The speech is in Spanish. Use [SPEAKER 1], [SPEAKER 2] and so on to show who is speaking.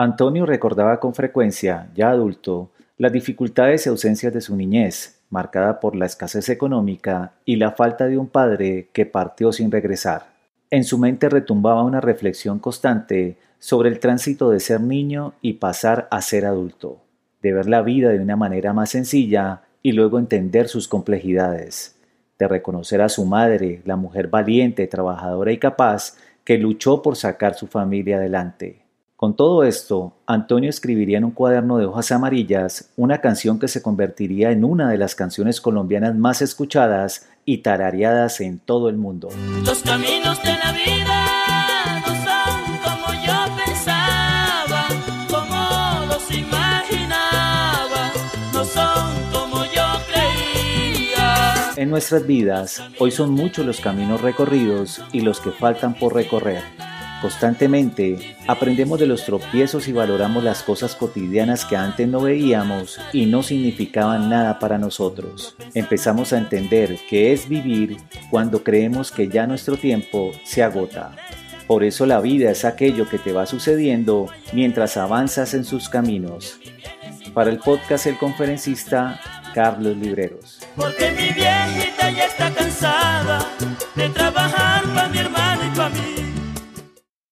[SPEAKER 1] Antonio recordaba con frecuencia, ya adulto, las dificultades y ausencias de su niñez, marcada por la escasez económica y la falta de un padre que partió sin regresar. En su mente retumbaba una reflexión constante sobre el tránsito de ser niño y pasar a ser adulto, de ver la vida de una manera más sencilla y luego entender sus complejidades, de reconocer a su madre, la mujer valiente, trabajadora y capaz que luchó por sacar su familia adelante. Con todo esto, Antonio escribiría en un cuaderno de hojas amarillas una canción que se convertiría en una de las canciones colombianas más escuchadas y tarareadas en todo el mundo.
[SPEAKER 2] Los caminos de la vida no son como yo pensaba, como los imaginaba, no son como yo creía.
[SPEAKER 1] En nuestras vidas, hoy son muchos los caminos recorridos y los que faltan por recorrer. Constantemente aprendemos de los tropiezos y valoramos las cosas cotidianas que antes no veíamos y no significaban nada para nosotros. Empezamos a entender qué es vivir cuando creemos que ya nuestro tiempo se agota. Por eso la vida es aquello que te va sucediendo mientras avanzas en sus caminos. Para el podcast El Conferencista, Carlos Libreros.
[SPEAKER 2] Porque mi viejita ya está cansada de trabajar para